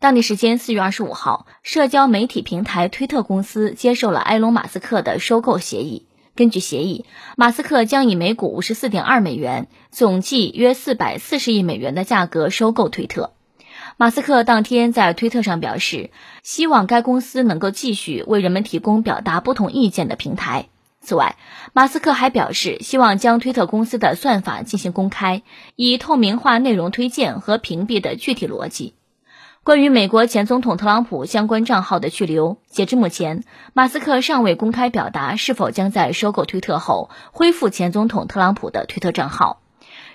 当地时间四月二十五号，社交媒体平台推特公司接受了埃隆·马斯克的收购协议。根据协议，马斯克将以每股五十四点二美元，总计约四百四十亿美元的价格收购推特。马斯克当天在推特上表示，希望该公司能够继续为人们提供表达不同意见的平台。此外，马斯克还表示，希望将推特公司的算法进行公开，以透明化内容推荐和屏蔽的具体逻辑。关于美国前总统特朗普相关账号的去留，截至目前，马斯克尚未公开表达是否将在收购推特后恢复前总统特朗普的推特账号。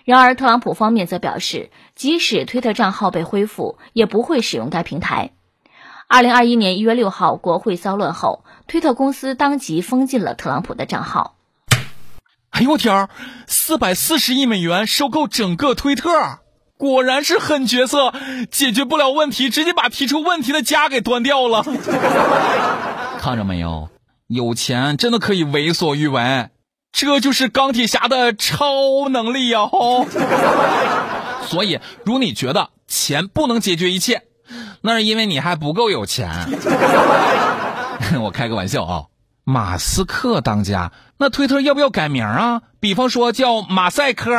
然而，特朗普方面则表示，即使推特账号被恢复，也不会使用该平台。二零二一年一月六号，国会骚乱后，推特公司当即封禁了特朗普的账号。哎呦我天儿，四百四十亿美元收购整个推特！果然是狠角色，解决不了问题，直接把提出问题的家给端掉了。看着没有，有钱真的可以为所欲为，这就是钢铁侠的超能力呀！所以，如你觉得钱不能解决一切，那是因为你还不够有钱。我开个玩笑啊，马斯克当家，那推特要不要改名啊？比方说叫马赛克。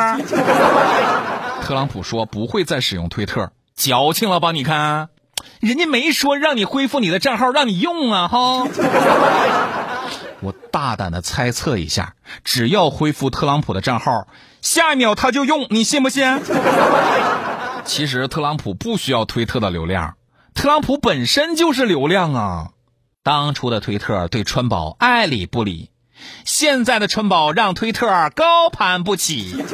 特朗普说不会再使用推特，矫情了吧？你看，人家没说让你恢复你的账号让你用啊！哈，我大胆的猜测一下，只要恢复特朗普的账号，下一秒他就用，你信不信？其实特朗普不需要推特的流量，特朗普本身就是流量啊！当初的推特对川宝爱理不理，现在的川宝让推特高攀不起。